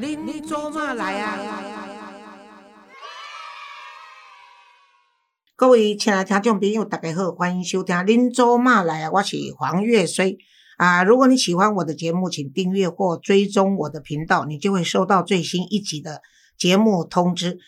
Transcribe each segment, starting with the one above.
您做嘛来啊？各位亲爱听众朋友，大家好，欢迎收听《您做嘛来啊》，我是黄月水啊。如果你喜欢我的节目，请订阅或追踪我的频道，你就会收到最新一集的节目通知。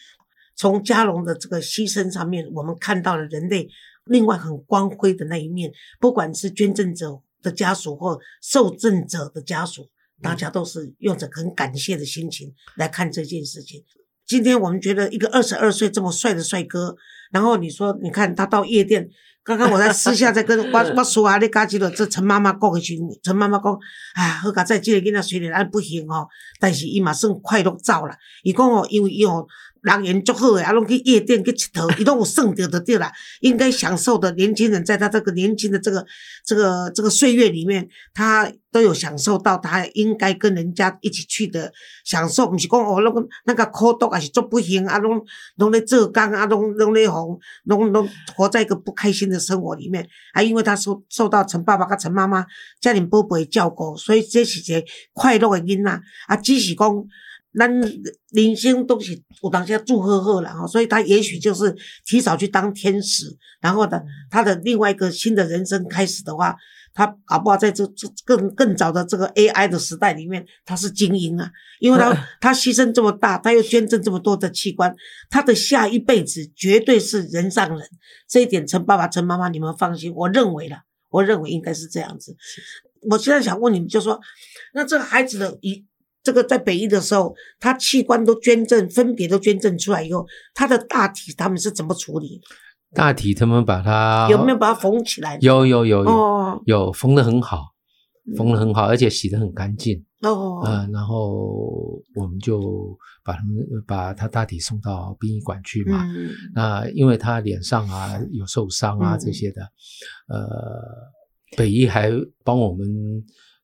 从嘉龙的这个牺牲上面，我们看到了人类另外很光辉的那一面，不管是捐赠者的家属或受赠者的家属。大家都是用着很感谢的心情来看这件事情。今天我们觉得一个二十二岁这么帅的帅哥，然后你说，你看他到夜店，刚刚我在私下在跟我我说啊，你嘎记得这陈妈妈讲的时，陈妈妈讲，哎，好佳在这个囡仔虽然咱不行哦，但是伊嘛算快乐走了。伊讲哦，因为伊哦。人缘足好诶，啊，拢去夜店去佚佗，伊拢有算着的对啦。应该享受的年轻人，在他这个年轻的这个这个这个岁月里面，他都有享受到他应该跟人家一起去的享受。不是讲哦，那个那个苦毒还是做不行啊，拢拢咧做工啊，拢拢咧红，拢拢活在一个不开心的生活里面。还因为他受受到陈爸爸跟陈妈妈家庭宝贝照顾，所以这是一个快乐的囡仔。啊，只是讲。咱人生都是有当下祝贺贺了哈，所以他也许就是提早去当天使，然后呢，他的另外一个新的人生开始的话，他搞不好在这这更更早的这个 AI 的时代里面，他是精英啊，因为他他牺牲这么大，他又捐赠这么多的器官，他的下一辈子绝对是人上人，这一点陈爸爸陈妈妈你们放心，我认为了，我认为应该是这样子。我现在想问你们，就说那这个孩子的一。这个在北医的时候，他器官都捐赠，分别都捐赠出来以后，他的大体他们是怎么处理？大体他们把它有没有把它缝起来？有有有有有缝的很好，缝的很好，而且洗的很干净哦。嗯，然后我们就把他们把他大体送到殡仪馆去嘛。那因为他脸上啊有受伤啊这些的，呃，北医还帮我们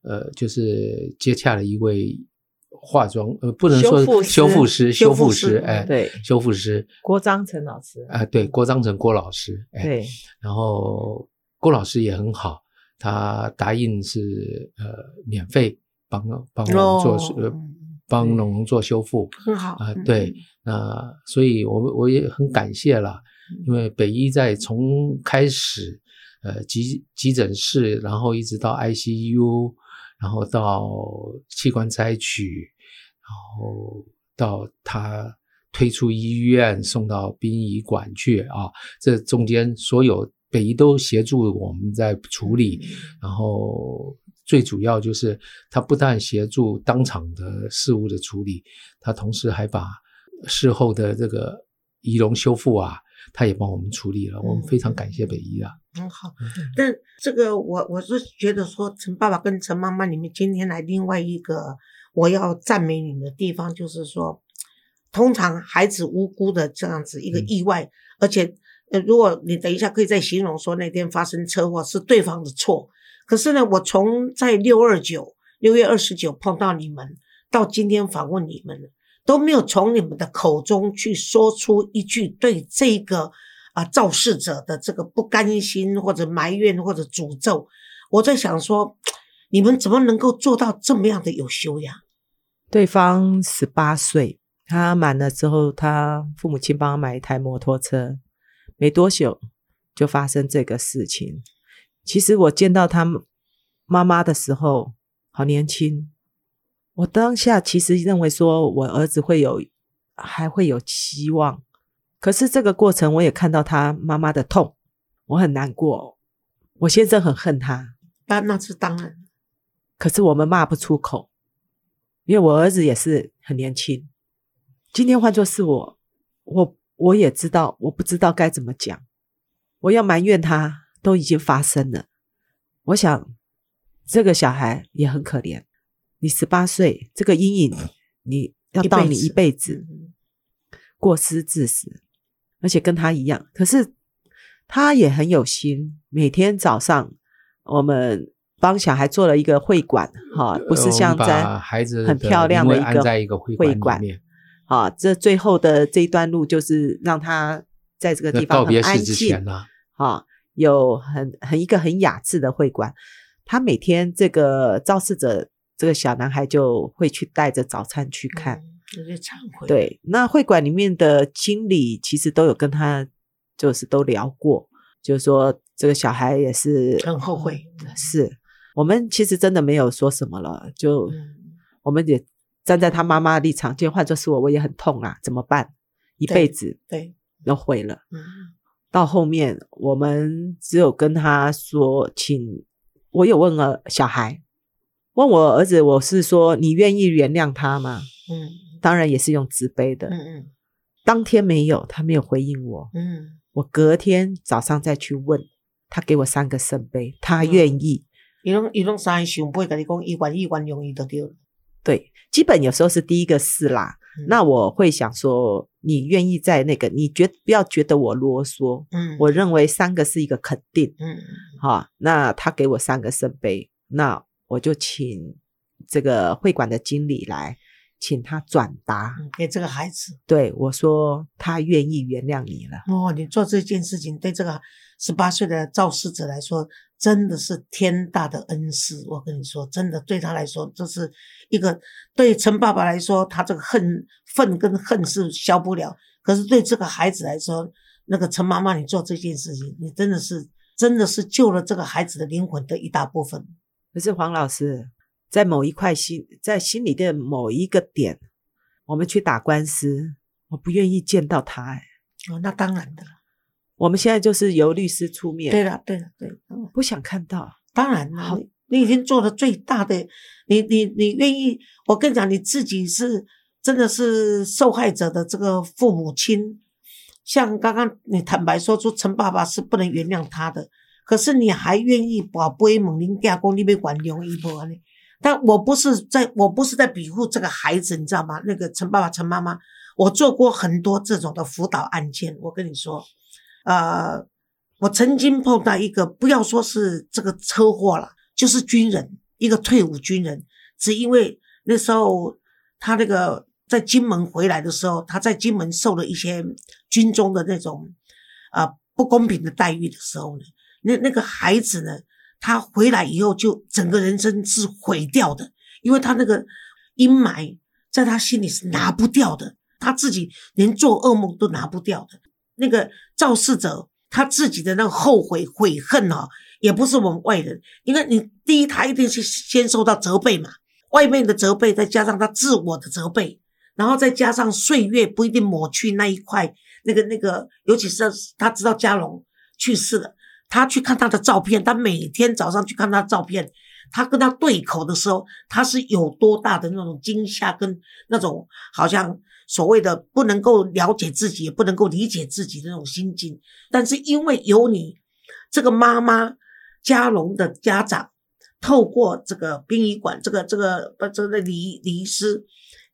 呃就是接洽了一位。化妆呃，不能说修复师，修复师，哎，对，修复师郭章成老师，哎，对，郭章成郭老师，对，然后郭老师也很好，他答应是呃免费帮帮我们做呃帮龙龙做修复，很好啊，对，那所以我我也很感谢了，因为北医在从开始呃急急诊室，然后一直到 ICU。然后到器官摘取，然后到他推出医院，送到殡仪馆去啊。这中间所有北医都协助我们在处理。然后最主要就是他不但协助当场的事物的处理，他同时还把事后的这个仪容修复啊。他也帮我们处理了，我们非常感谢北医啊。很好，但这个我我是觉得说，陈爸爸跟陈妈妈，你们今天来另外一个我要赞美你们的地方，就是说，通常孩子无辜的这样子一个意外，而且呃，如果你等一下可以再形容说那天发生车祸是对方的错，可是呢，我从在六二九六月二十九碰到你们，到今天访问你们。都没有从你们的口中去说出一句对这个啊肇事者的这个不甘心或者埋怨或者诅咒。我在想说，你们怎么能够做到这么样的有修养？对方十八岁，他满了之后，他父母亲帮他买一台摩托车，没多久就发生这个事情。其实我见到他妈妈的时候，好年轻。我当下其实认为说，我儿子会有，还会有希望。可是这个过程，我也看到他妈妈的痛，我很难过。我先生很恨他，那那是当然。可是我们骂不出口，因为我儿子也是很年轻。今天换作是我，我我也知道，我不知道该怎么讲。我要埋怨他，都已经发生了。我想，这个小孩也很可怜。你十八岁，这个阴影你要到你一辈子过失致死，而且跟他一样。可是他也很有心，每天早上我们帮小孩做了一个会馆，哈，不是像在孩子很漂亮的一个会馆里面。啊，这最后的这一段路就是让他在这个地方很安静啊，有很很一个很雅致的会馆。他每天这个肇事者。这个小男孩就会去带着早餐去看。对，那会馆里面的经理其实都有跟他就是都聊过，就是说这个小孩也是很后悔。是我们其实真的没有说什么了，就、嗯，我们也站在他妈妈的立场，今天换作是我，我也很痛啊，怎么办？一辈子对，都毁了。嗯到后面，我们只有跟他说，请我有问了小孩，问我儿子，我是说你愿意原谅他吗？嗯当然也是用慈悲的。嗯嗯当天没有，他没有回应我。嗯，我隔天早上再去问，他给我三个圣杯，他嗯愿意。伊拢伊拢三想不会跟你讲，伊愿意原谅伊就对了。对，基本有时候是第一个是啦。嗯那我会想说，你愿意在那个，你觉不要觉得我啰嗦。嗯，我认为三个是一个肯定。嗯哈，那他给我三个圣杯，那我就请这个会馆的经理来，请他转达。嗯给这个孩子对我说，他愿意原谅你了。哦，你做这件事情对这个十八岁的肇事者来说，真的是天大的恩师。我跟你说，真的对他来说，这是一个对陈爸爸来说，他这个恨愤跟恨是消不了。可是对这个孩子来说，那个陈妈妈，你做这件事情，你真的是真的是救了这个孩子的灵魂的一大部分。可是黄老师在某一块心，在心里的某一个点，我们去打官司，我不愿意见到他、哎，哦，那当然的了。我们现在就是由律师出面，对了，对了，对不想看到。当然了好，你你已经做了最大的，你你你愿意，我跟你讲，你自己是真的是受害者的这个父母亲，像刚刚你坦白说出陈爸爸是不能原谅他的，可是你还愿意把杯猛林架公你被管刘一波呢？但我不是在，我不是在庇护这个孩子，你知道吗？那个陈爸爸、陈妈妈，我做过很多这种的辅导案件，我跟你说，呃，我曾经碰到一个，不要说是这个车祸了，就是军人，一个退伍军人，只因为那时候他那个在金门回来的时候，他在金门受了一些军中的那种啊、不公平的待遇的时候呢，那那个孩子呢，他回来以后就整个人生是毁掉的，因为他那个阴霾在他心里是拿不掉的，他自己连做噩梦都拿不掉的。那个肇事者他自己的那个后悔悔恨哦，也不是我们外人，因为你第一他一定是先受到责备嘛，外面的责备，再加上他自我的责备，然后再加上岁月不一定抹去那一块那个那个，尤其是他知道嘉龙去世了，他去看他的照片，他每天早上去看他的照片，他跟他对口的时候，他是有多大的那种惊吓跟那种好像所谓的不能够了解自己，也不能够理解自己的那种心境。但是因为有你这个妈妈嘉龙的家长，透过这个殡仪馆这个这个不这个礼礼仪师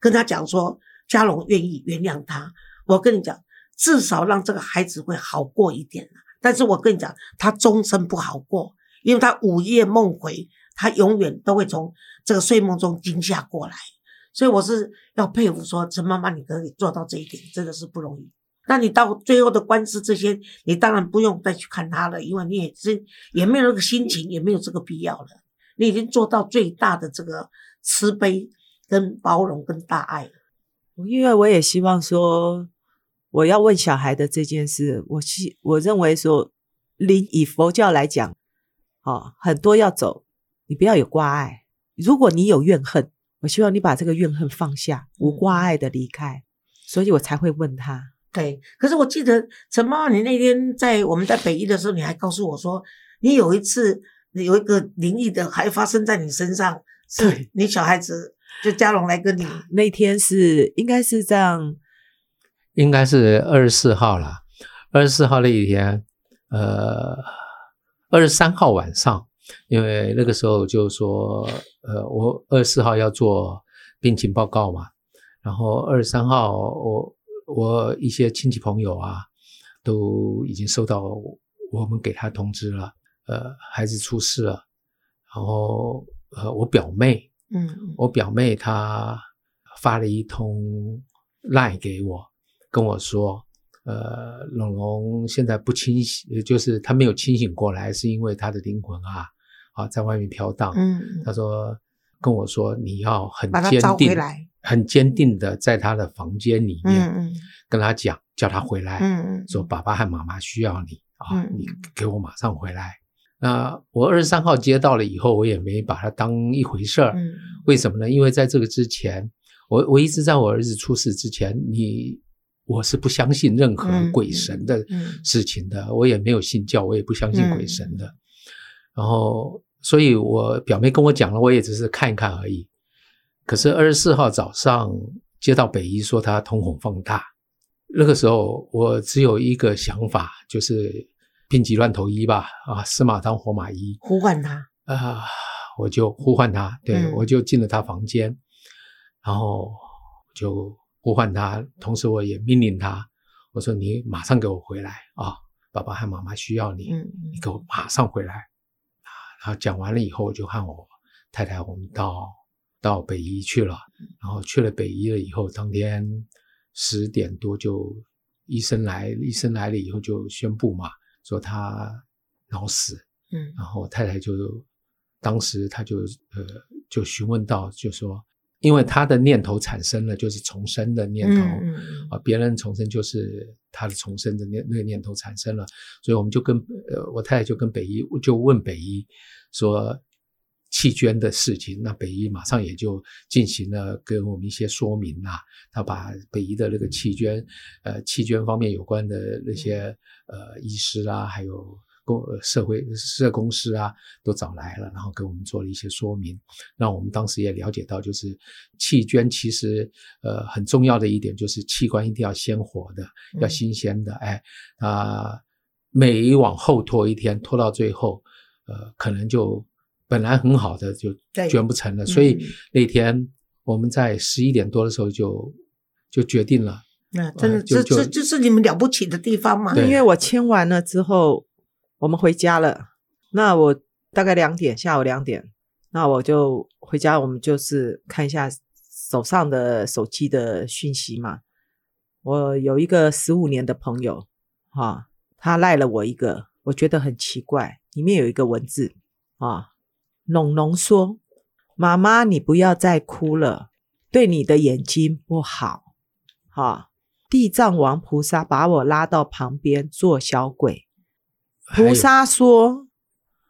跟他讲说，嘉龙愿意原谅他。我跟你讲，至少让这个孩子会好过一点但是我跟你讲，他终身不好过，因为他午夜梦回，他永远都会从这个睡梦中惊吓过来。所以我是要佩服说，陈妈妈你可以做到这一点，真的是不容易。那你到最后的官司这些，你当然不用再去看他了，因为你也是也没有那个心情，也没有这个必要了。你已经做到最大的这个慈悲、跟包容、跟大爱了。因为我也希望说，我要问小孩的这件事，我希我认为说，灵以佛教来讲，哦，很多要走，你不要有挂碍。如果你有怨恨，我希望你把这个怨恨放下，无挂碍的离开。所以我才会问他，对，可是我记得陈妈妈，你那天在我们在北医的时候，你还告诉我说，你有一次有一个灵异的还发生在你身上，是你小孩子就嘉龙来跟你，那天是应该是这样，应该是二十四号了。二十四号那一天，呃，二十三号晚上，因为那个时候就说，呃，我二十四号要做病情报告嘛，然后二十三号我我一些亲戚朋友啊，都已经收到我们给他通知了，呃，孩子出事了，然后呃，我表妹，嗯我表妹她发了一通赖给我，跟我说，呃，龙龙现在不清醒，呃就是他没有清醒过来，是因为他的灵魂啊啊在外面飘荡。嗯他说，跟我说，你要很坚定很坚定的在他的房间里面、嗯嗯跟他讲，叫他回来，嗯嗯，说爸爸和妈妈需要你啊，嗯你给我马上回来。那我二十三号接到了以后，我也没把它当一回事儿。嗯为什么呢？因为在这个之前，我我一直在我儿子出事之前，你我是不相信任何嗯鬼神的嗯事情的，我也没有信教，我也不相信鬼神嗯的。然后，所以我表妹跟我讲了，我也只是看一看而已。可是二十四号早上接到北医说他瞳孔放大，那个时候我只有一个想法，就是病急乱投医吧，啊，死马当活马医。呼唤他，啊、我就呼唤他，对、嗯我就进了他房间，然后就呼唤他，同时我也命令他，我说你马上给我回来啊，爸爸和妈妈需要你，嗯你给我马上回来。啊。然后讲完了以后，我就和我太太我们到到北医去了，然后去了北医了以后，当天十点多就医生来，医生来了以后就宣布嘛，说他脑死，嗯。然后我太太就当时她就呃就询问到，就说，因为他的念头产生了就是重生的念头、啊，别人重生就是他的重生的念那个念头产生了，所以我们就跟呃我太太就跟北医就问北医说。弃捐的事情，那北医马上也就进行了跟我们一些说明啦、他把北医的那个弃捐，呃，弃捐方面有关的那些呃医师啊，还有公呃社会社公司啊，都找来了，然后给我们做了一些说明，让我们当时也了解到，就是弃捐其实呃很重要的一点就是器官一定要鲜活的，要嗯新鲜的，哎，啊、每往后拖一天，拖到最后，呃，可能就本来很好的就捐不成了，所以嗯那天我们在十一点多的时候就就决定了。那真的，这这这是你们了不起的地方嘛？对因为我签完了之后，我们回家了。那我大概两点，下午两点，那我就回家，我们就是看一下手上的手机的讯息嘛。我有一个十五年的朋友，哈、他赖了我一个，我觉得很奇怪，里面有一个文字啊，龙龙说：“妈妈，你不要再哭了，对你的眼睛不好。”哈、地藏王菩萨把我拉到旁边做小鬼。菩萨说。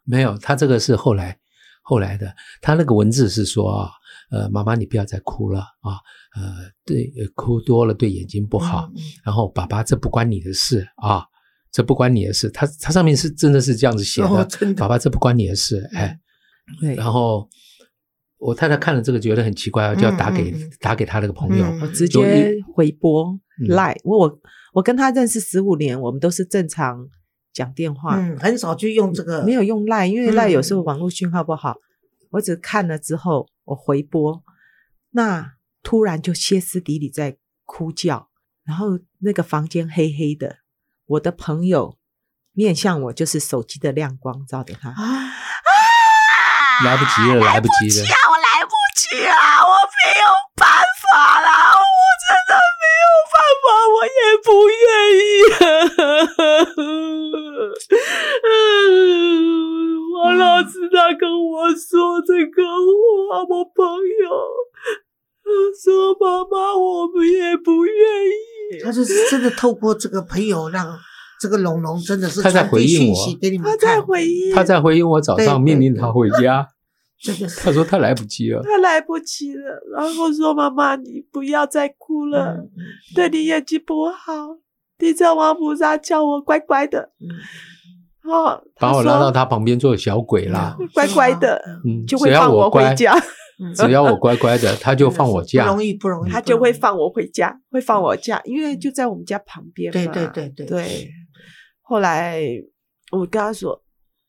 没有，他这个是后来后来的，他那个文字是说啊，呃，妈妈你不要再哭了啊，呃，对，呃哭多了对眼睛不好，嗯然后爸爸这不关你的事啊，这不关你的事，他他上面是真的是这样子写的，的。爸爸这不关你的事，哎，：“对，然后我太太看了这个觉得很奇怪，就要打给、打给他那个朋友，嗯我直接回拨嗯。赖。我我跟他认识十五年，我们都是正常讲电话，嗯，很少去用这个，没有用赖，因为嗯赖有时候网络讯号不好。我只看了之后，我回拨，那突然就歇斯底里在哭叫，然后那个房间黑黑的，我的朋友面向我，就是手机的亮光照着他。啊，来不及了，来不及了。我来不及啊，我没有办法啦，我真的没有办法，我也不愿意。我老知道跟我说这个话，我朋友说妈妈，我们也不愿意。他就是真的透过这个朋友让。这个龙龙真的是他在回应我。他，在回应，他在回应我早上命令他回家，他说他来不及了。他来不及了，然后说：“妈妈，你不要再哭了，嗯对你眼睛不好。”地藏王菩萨叫我乖乖的，嗯。哦，把我拉到他他旁边做小鬼啦，嗯乖乖的，嗯，就会放我回，家，嗯只要我乖乖的，他就放我假不。容易，不容易，他就会放我回家，会放我假，因为就在我们家旁边嘛。对对对对对。后来我跟他说：“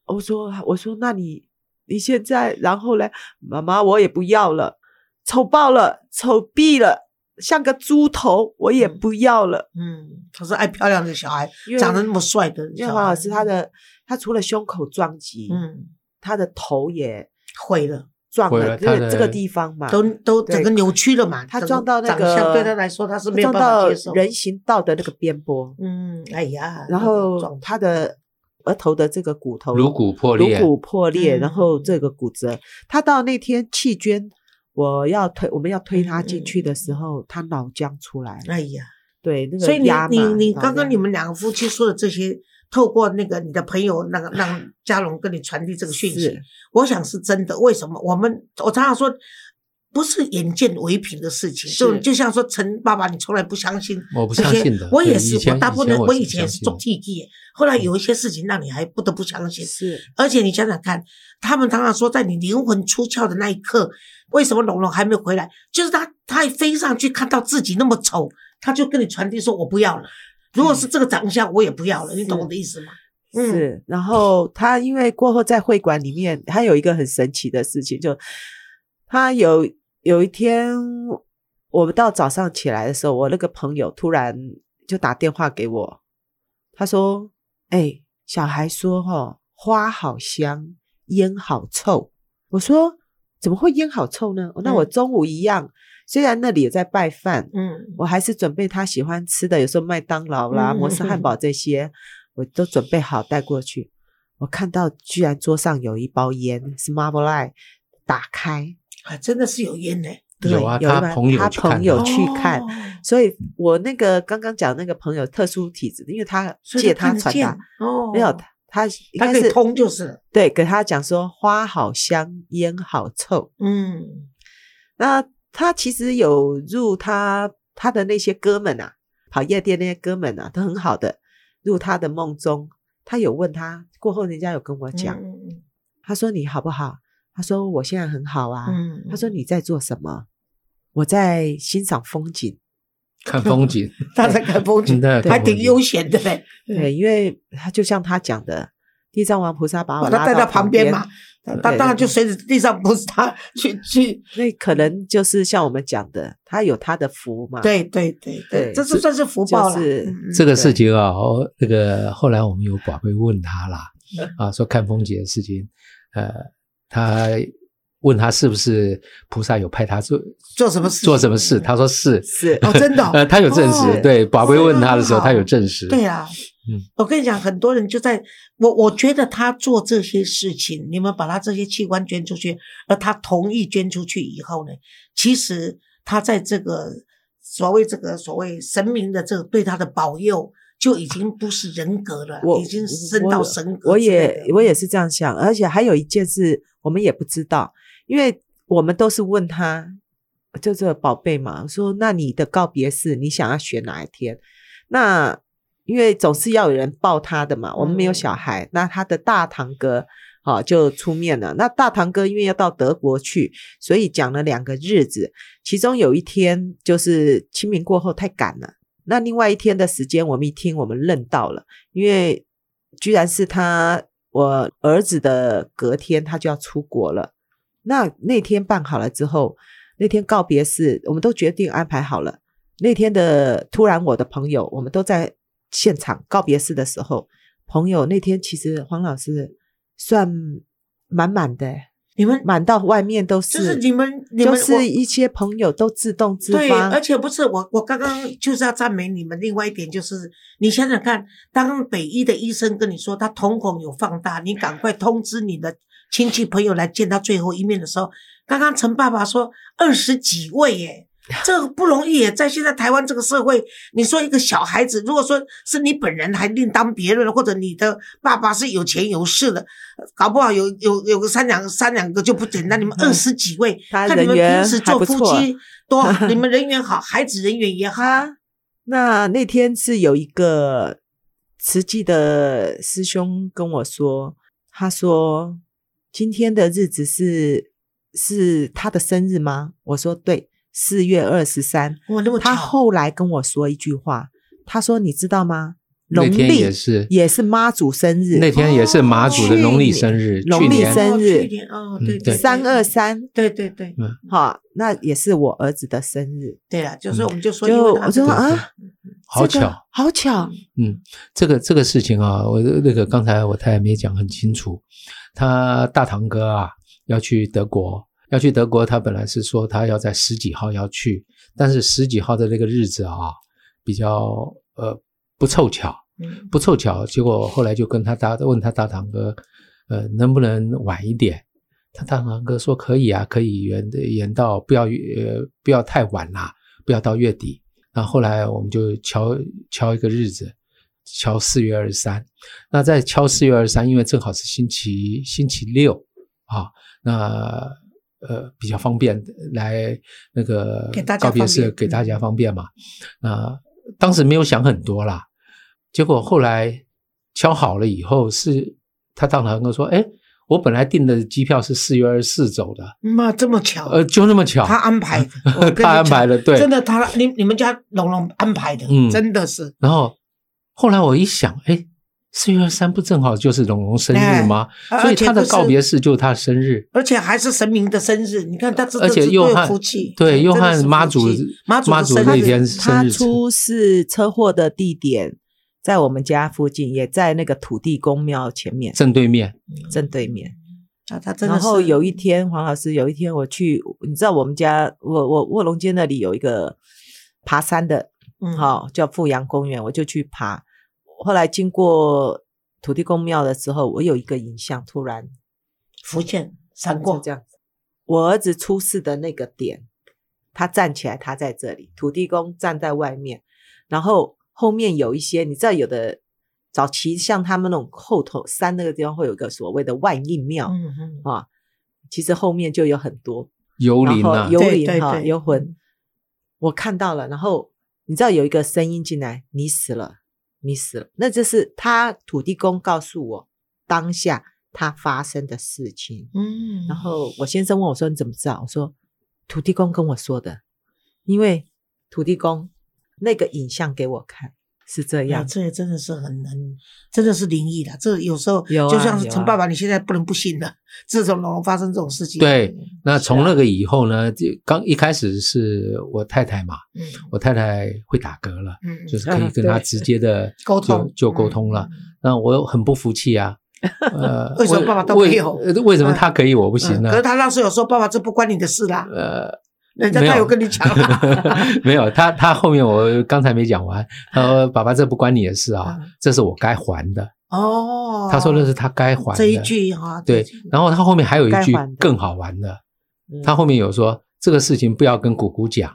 我说我说，那你你现在然后呢？妈妈，我也不要了，丑爆了，丑毙了，像个猪头，我也嗯不要了。嗯，他是爱漂亮的小孩长得那么帅的因为小孩黄老师他的他除了胸口撞击，嗯他的头也毁了，撞了，这个这个地方嘛，都都整个扭曲了嘛。他撞到那个相对他来说他是没有撞到办法接受。人行道的那个边坡，嗯，哎呀，然后撞他的额头的这个骨头颅骨破裂颅骨破裂，嗯然后这个骨折。他到那天弃捐，我要推我们要推他进去的时候，他脑浆出来，哎呀，对那个所以你你你刚刚你们两个夫妻说的这些，透过那个你的朋友那个让嘉龙跟你传递这个讯息，我想是真的。为什么？我们我常常说。不是眼见为凭的事情，就就像说陈爸爸，你从来不相信我不相信的我也是，我大部分人以前我以前也是做 T T，，后来有一些事情让你还不得不相信。是而且你想想看，他们常常说，在你灵魂出窍的那一刻，为什么龙龙还没有回来？就是他，他一飞上去看到自己那么丑，他就跟你传递说：“我不要了。”如果是这个长相，我也不要了。你懂我的意思吗？嗯是，然后他因为过后在会馆里面，他有一个很神奇的事情，就他有有一天，我们到早上起来的时候，我那个朋友突然就打电话给我，他说：“哎、小孩说哈、花好香，烟好臭。”我说：“怎么会烟好臭呢？”那我嗯中午一样，虽然那里也在拜饭，嗯，我还是准备他喜欢吃的，有时候麦当劳啦、嗯摩斯汉堡这些，我都准备好带过去。我看到居然桌上有一包烟，是 Marble Eye，打开，啊，真的是有烟呢。对，有啊他朋友他去看的。朋友去看，哦。所以我那个刚刚讲那个朋友特殊体质，因为他借他传达，哦，没有他他应他可以该是通就是。了。对，给他讲说花好香，烟好臭，嗯，那他其实有入他他的那些哥们啊，跑夜店那些哥们啊，都很好的入他的梦中。他有问他过后，人家有跟我讲，他说你好不好？他说我现在很好啊。嗯，他说你在做什么？我在欣赏风景。看风景，他在看风景，对还挺悠闲的嘞。对，因为他就像他讲的，地藏王菩萨把我拉到把他带到旁边边。嘛，他当然就随着地藏菩萨去去，那可能就是像我们讲的，他有他的福嘛。对对对对，对这是算是福报了。就是嗯嗯这个事情啊，哦，那个后来我们有宝贝问他啦，嗯。啊，说看风景的事情，呃，他问他是不是菩萨有派他做做什么事？做什么事，他说是，是。哦，真的哦，呃，他有证实，哦。对，宝贝问他的时候，哦他有证实，对啊，嗯，我跟你讲，很多人就在我，我觉得他做这些事情，你们把他这些器官捐出去，而他同意捐出去以后呢，其实他在这个所谓这个所谓神明的这个对他的保佑，就已经不是人格了，已经升到神格我。也我也是这样想，而且还有一件事我们也不知道，因为我们都是问他，就这宝贝嘛，说那你的告别式你想要选哪一天？那因为总是要有人抱他的嘛，我们没有嗯小孩，那他的大堂哥。好，就出面了。那大堂哥因为要到德国去，所以讲了两个日子，其中有一天就是清明过后太赶了，那另外一天的时间我们一听我们愣到了，因为居然是他我儿子的隔天他就要出国了。那那天办好了之后，那天告别式我们都决定安排好了。那天的突然我的朋友，我们都在现场告别式的时候，朋友那天其实黄老师算满满的，你们满到外面都是，就是你们你就们我是一些朋友都自动自对，发，而且不是我，我刚刚就是要赞美你们。另外一点就是，你想想看，当北医的医生跟你说他瞳孔有放大，你赶快通知你的亲戚朋友来见他最后一面的时候，刚刚陈爸爸说二十几位耶。这个不容易耶，在现在台湾这个社会，你说一个小孩子，如果说是你本人，还另当别论，或者你的爸爸是有钱有势的，搞不好有有有个三两三两个就不简单。你们 二十几位，他看你们平时做夫妻多好，你们人缘好，孩子人缘也好。那那天是有一个慈济的师兄跟我说，他说今天的日子是是他的生日吗？我说对，四月二十三。哇，那么他后来跟我说一句话，他说你知道吗？农那天历也是也是妈祖生日，那天也是妈祖的农历生日，去年去年。生日哦去年哦，对三二三，对对对好，那也是我儿子的生日。对了，就是我们就说，就因为他我说啊，好巧，好巧，嗯，这个这个事情啊，我那个刚才我太太没讲很清楚，他大堂哥啊要去德国，要去德国，他本来是说他要在十几号要去，但是十几号的那个日子啊比较呃不凑巧，嗯不凑巧，结果后来就跟他大问他大堂哥，呃，能不能晚一点？他大堂哥说可以啊，可以延延到不要呃不要太晚啦，不要到月底。那后来我们就敲敲一个日子，敲四月二十三。那在敲四月二十三，因为正好是星期星期六啊，那呃比较方便来那个告别式给大家方便嘛。那当时没有想很多啦，结果后来敲好了以后，是他当堂哥说：“哎，我本来订的机票是四月二十四走的，妈这么巧，呃，就那么巧，他安排 他安排讲的，对。真的他你你们家龙龙安排的，嗯真的是然后后来我一想，哎，四月二十三不正好就是龙龙生日吗？哎所以他的告别式就是他的生日。而且还是神明的生日，你看他这而且这是多有约翰福气，对约真的是福翰妈祖妈祖那天他生日出事车祸的地点在我们家附近，也在那个土地公庙前面正对面，正对面。啊，他真的然后有一天，黄老师有一天我去，你知道我们家我我卧龙街那里有一个爬山的，嗯好、叫富阳公园，我就去爬。后来经过土地公庙的时候，我有一个影像突然福建闪就过这样子，我儿子出事的那个点，他站起来，他在这里，土地公站在外面，然后后面有一些，你知道有的早期像他们那种后头山那个地方会有一个所谓的万应庙、嗯嗯，啊，其实后面就有很多幽灵啊，幽对灵哈对对幽魂，我看到了，然后你知道有一个声音进来，你死了，你死了，那就是他土地公告诉我当下他发生的事情。嗯，然后我先生问我说：“你怎么知道？”我说：“土地公跟我说的，因为土地公那个影像给我看是这，样。这也真的是很很，真的是灵异的。这有时候有啊就像是陈爸爸，你现在不能不信了。自从龙龙发生这种事情，对，那从那个以后呢，就刚一开始是我太太嘛，嗯我太太会打嗝了，嗯，就是可以 跟她直接的 沟通就就沟通了。那我很不服气啊，呃，为什么爸爸都没有为什么他可以我不行呢嗯可？是他那时候有说：“爸爸，这不关你的事啦。呃，”人家他有跟你讲吗，没有，他他后面我刚才没讲完，他说：“爸爸，这不关你的事啊嗯，这是我该还的。”哦，他说那是他该还的。这一句哈，对然后他后面还有一句更好玩的，嗯。他后面有说这个事情不要跟姑姑讲。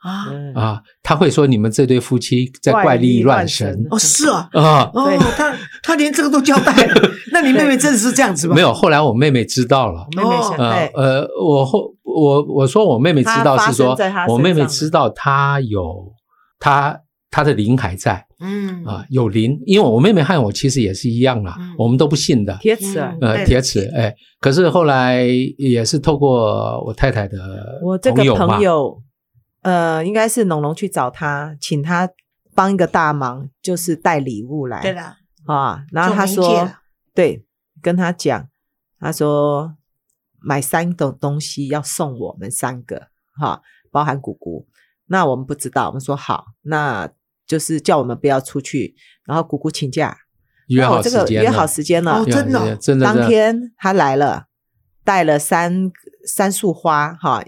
啊，嗯啊，他会说你们这对夫妻在怪力乱神。哦是啊，啊。哦，他他连这个都交代了，那你妹妹真的是这样子吗？没有，后来我妹妹知道了。妹妹想哦。呃呃，我后我我说我妹妹知道是说我妹妹知道她有她她的灵还在嗯啊，有灵，因为我妹妹和我其实也是一样啦嗯，我们都不信的，铁齿。呃，铁齿，哎，可是后来也是透过我太太的我这个朋友，呃，应该是农农去找他，请他帮一个大忙，就是带礼物来。对的，啊，然后他做媒介说，对，跟他讲，他说买三种东西要送我们三个，哈，包含姑姑。那我们不知道，我们说好，那就是叫我们不要出去，然后姑姑请假，约好这时间了。个约好时间了，哦真的？哦真的。当天他来了，带了三三束花，哈，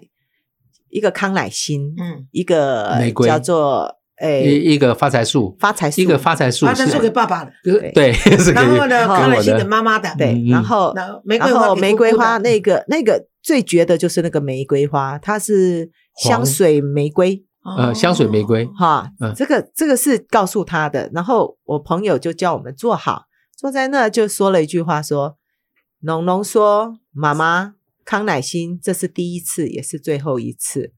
一个康乃馨，嗯，一个玫瑰。叫做诶一一个发财树，发财树，一个发财树发财树给爸爸的，对然后呢，康乃馨给妈妈的，对，嗯然后玫瑰花玫瑰花那个那个最绝的就是那个玫瑰花，它是香水玫瑰。呃香水玫瑰。哦哈，嗯。这个这个是告诉他的。然后我朋友就叫我们坐好，坐在那就说了一句话说：“农农说，妈妈康乃馨，这是第一次，也是最后一次。”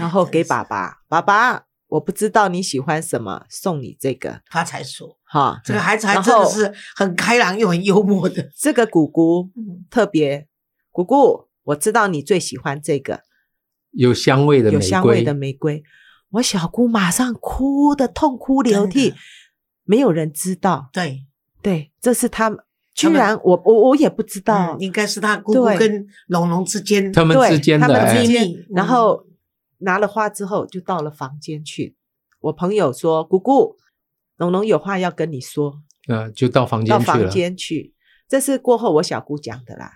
然后给爸爸，爸爸，我不知道你喜欢什么，送你这个发财树，哈。这个孩子还真的是很开朗又很幽默的，这个姑姑 嗯特别，姑姑，我知道你最喜欢这个有香味的玫瑰，有香味的玫瑰。我小姑马上哭的痛哭流涕的，没有人知道。对，对，这是他们，居然我我我也不知道嗯，应该是他姑姑跟龙龙之间他们之间的他们哎之间秘密，然后拿了花之后就到了房间去。我朋友说：“姑姑，龙龙有话要跟你说。”呃，就到房到房间去了。间去。这是过后我小姑讲的啦。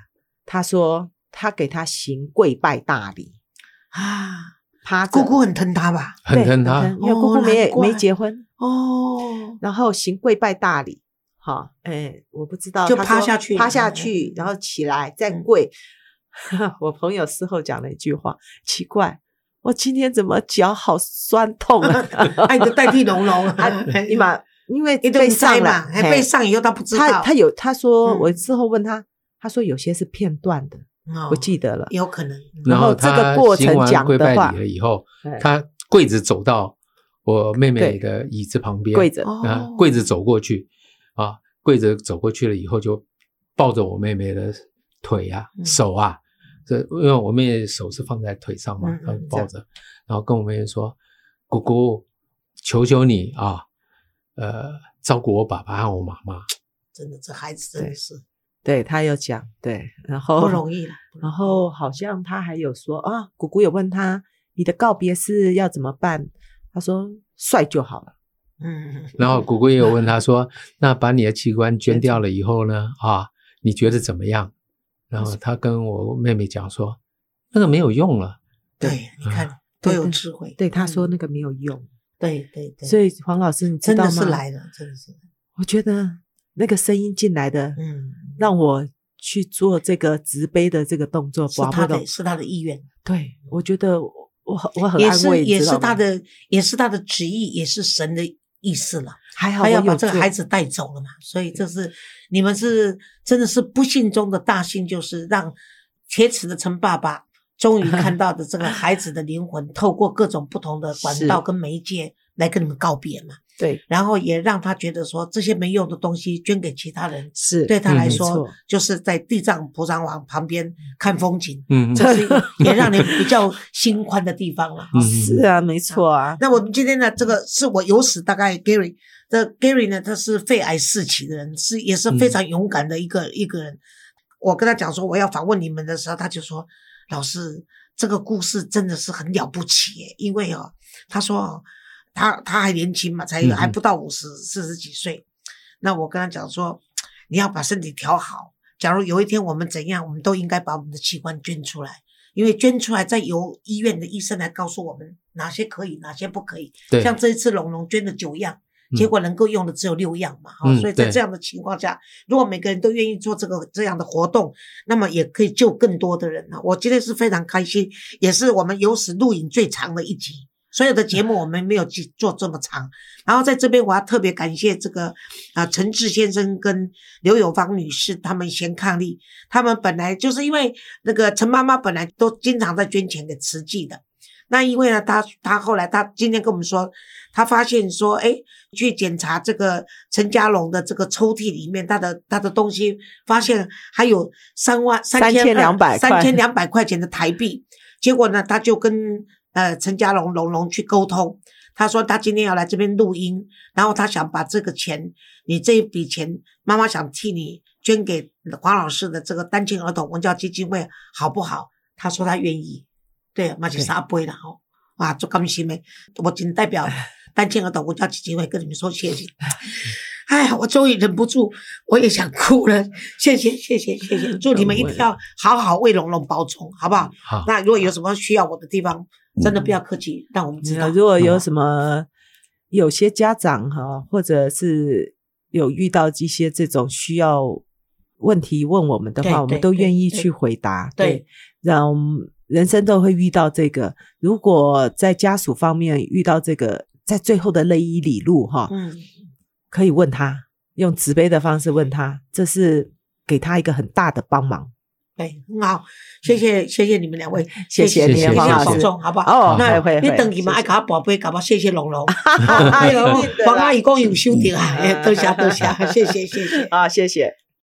她说她给他行跪拜大礼，啊，趴姑姑很疼他吧？很疼他因为姑姑哦没、没结婚，哦，然后行跪拜大礼，哈，哎，我不知道，就趴下去趴下嗯去，然后起来再嗯跪。我朋友事后讲了一句话，奇怪，我今天怎么脚好酸痛啊？哎，你就代替龙龙，啊你嘛，因为被上上了嘛，，还被嘿上以后他不知道，他他有他说，嗯。我之后问他，他说有些是片段的，哦我记得了。有可能，然后这个他过程讲的话以后哎，他跪着走到我妹妹对的椅子旁边，跪着，哦啊，跪着走过去，啊，跪着走过去了以后，就抱着我妹妹的腿啊、嗯。手啊，这因为我妹妹手是放在腿上嘛嗯，她嗯抱着，然后跟我妹妹说：“姑姑，求求你啊，呃，照顾我爸爸和我妈妈。真的这孩子真的是对他有讲，对，然后不容易了。然后好像他还有说啊，姑姑有问他你的告别式要怎么办，他说帅就好了。嗯，然后姑姑也有问他说：“ 那把你的器官捐掉了以后呢？啊，你觉得怎么样？”然后他跟我妹妹讲说：“那个没有用了。对，你看多有智慧。对，他说嗯那个没有用，对对对，所以黄老师你知真道吗？的是来了，真的是，我觉得那个声音进来的，嗯，让我去做这个直杯的这个动作，是他的是他的意愿，对我觉得我我很我很也安慰，是也是他的也是他的旨意，也是神的意思了。还好他要把这个孩子带走了嘛，所以这是你们是真的是不幸中的大幸，就是让铁齿的陈爸爸终于看到 的这个孩子的灵魂，透过各种不同的管道跟媒介来跟你们告别嘛，对。然后也让他觉得说这些没用的东西捐给其他人，是。对他来没说错。就是在地藏菩萨王旁边看风景，嗯”这是 也让你比较心宽的地方了。嗯 是啊，没错啊，那我们今天呢，这个是我有史大概 Gary，这 Gary 呢，他是肺癌四期的人，是也是非常勇敢的一个、一个人。我跟他讲说我要访问你们的时候，他就说：“老师，这个故事真的是很了不起耶，因为哦，他说哦，他他还年轻嘛，才还不到五十，四十几岁。那我跟他讲说，你要把身体调好。假如有一天我们怎样，我们都应该把我们的器官捐出来。”因为捐出来，再由医院的医生来告诉我们哪些可以，哪些不可以。对，像这一次龙龙捐了九样，嗯结果能够用的只有六样嘛，哈、嗯所以在这样的情况下，如果每个人都愿意做这个这样的活动，那么也可以救更多的人啊！我今天是非常开心，也是我们有史录影最长的一集。所有的节目我们没有去做这么长，然后在这边我要特别感谢这个啊陈志先生跟刘友芳女士他们先伉俪，他们本来就是因为那个陈妈妈本来都经常在捐钱给慈济的，那因为呢，他他后来他今天跟我们说，他发现说，哎，去检查这个陈家龙的这个抽屉里面，他的他的东西，发现还有三万三千3200块三千两百块钱的台币。结果呢，他就跟呃陈家龙龙龙去沟通，他说他今天要来这边录音，然后他想把这个钱，你这一笔钱，妈妈想替你捐给黄老师的这个单亲儿童文教基金会，好不好？他说他愿意。对，嘛是对三杯啦吼，哇，足甘心的，我仅代表单亲儿童文教基金会跟你们说谢谢。哎呀，我终于忍不住，我也想哭了。谢谢，谢谢，谢谢！祝你们一定要好好为龙龙保重，好不好？好，那如果有什么需要我的地方，真的不要客气，让我们知道。如果有嗯什么，有些家长哈，或者是有遇到一些这种需要问题问我们的对话，我们都愿意去回答。对，让人生都会遇到这个。如果在家属方面遇到这个，在最后的那一里路哈，嗯，可以问他，用慈悲的方式问他，这是给他一个很大的帮忙。对，很好，谢谢，谢谢你们两位，谢谢你谢谢黄老师保重，好不好？哦，那会会会，你等你们爱给我宝贝，搞不好谢谢龙龙。哎 哎呦一定的啦黄阿姨光有收到啊，哎多谢多谢，谢谢谢谢。啊，谢谢。